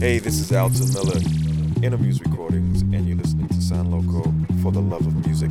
Hey, this is Alton Miller, Inner Muse Recordings, and you're listening to San Loco for the love of music.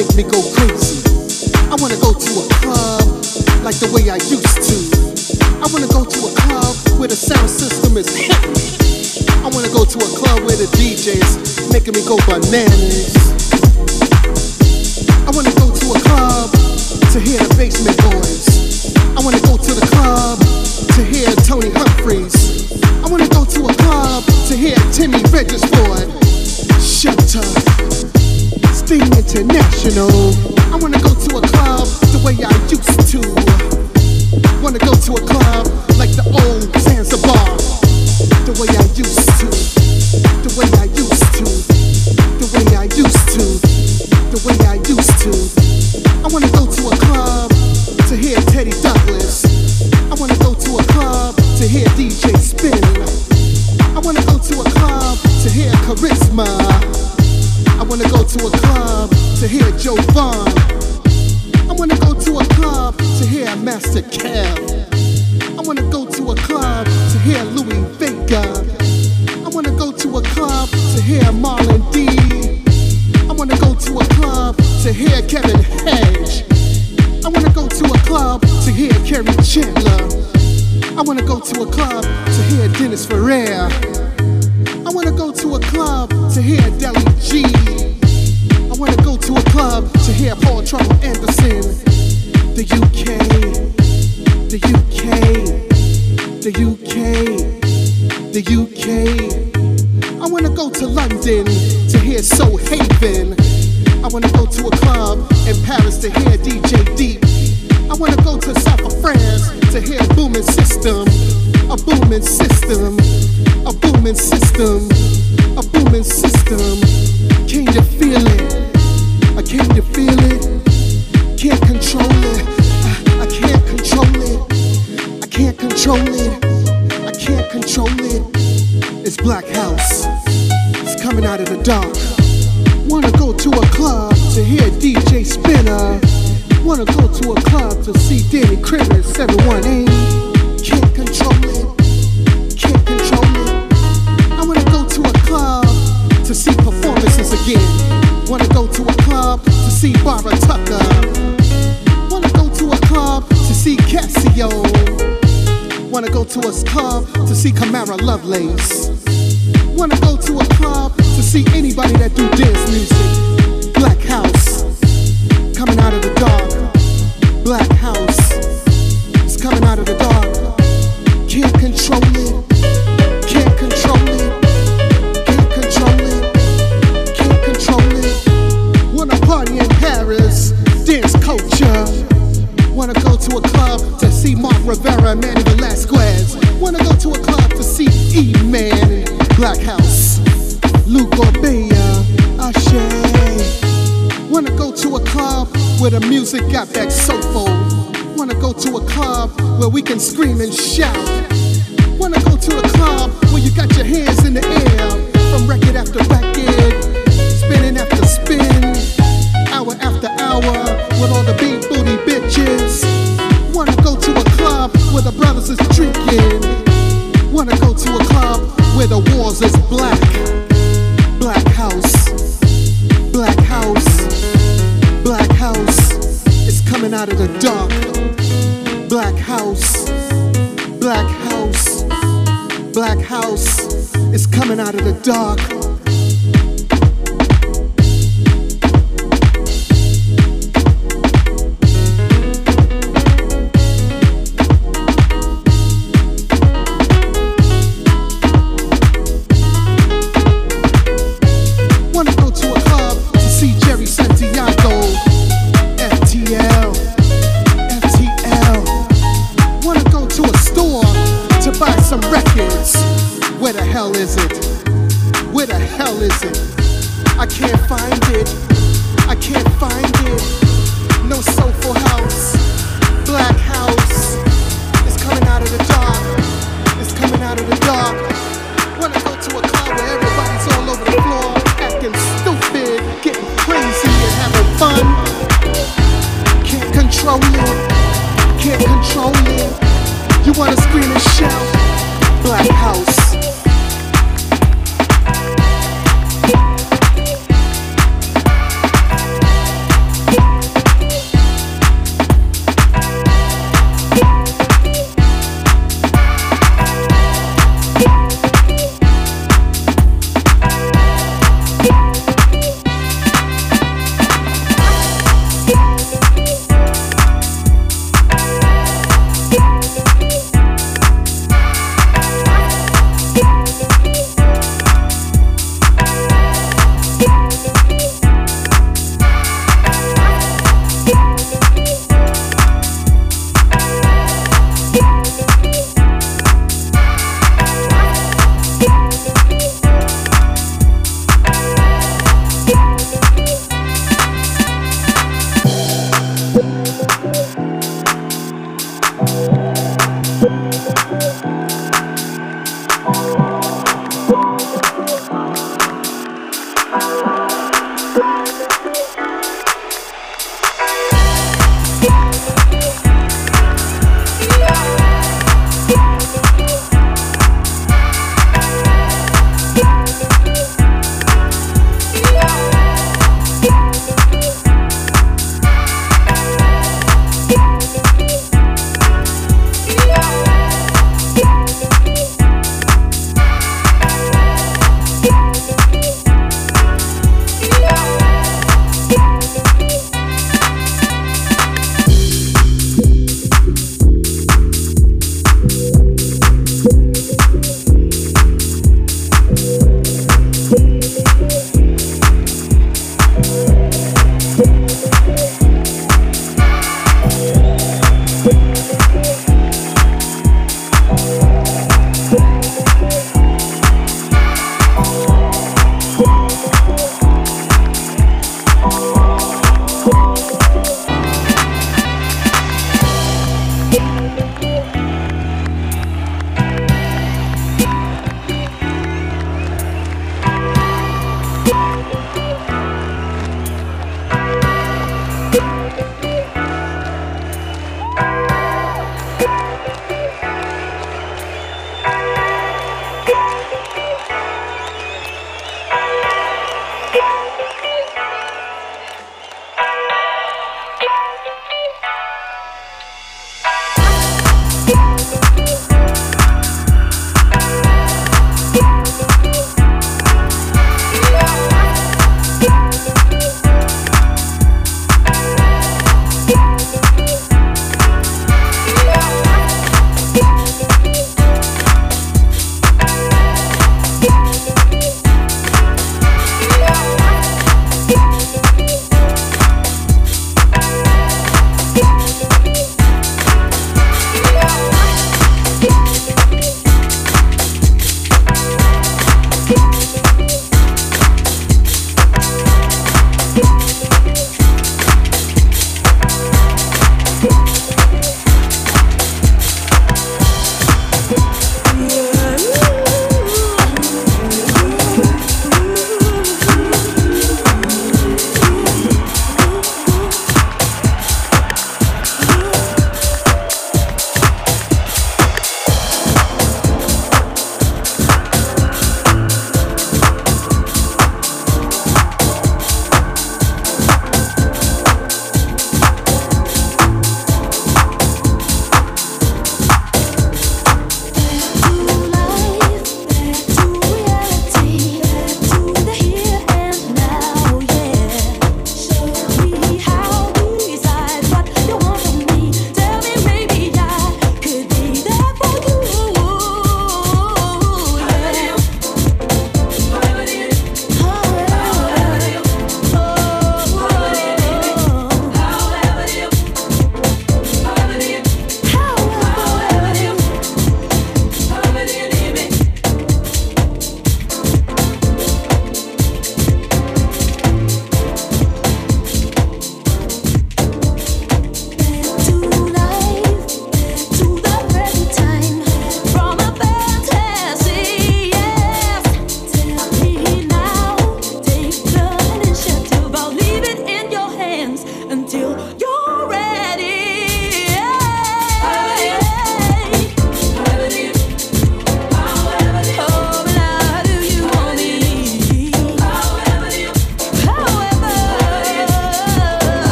make me go can't control me. You wanna scream and shout, Black House.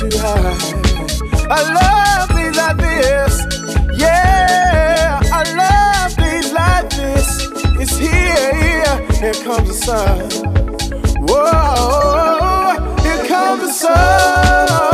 Got nothing to hide. I love things like this. Yeah, I love things like this. It's here, here. Here comes the sun. Whoa, here comes the sun.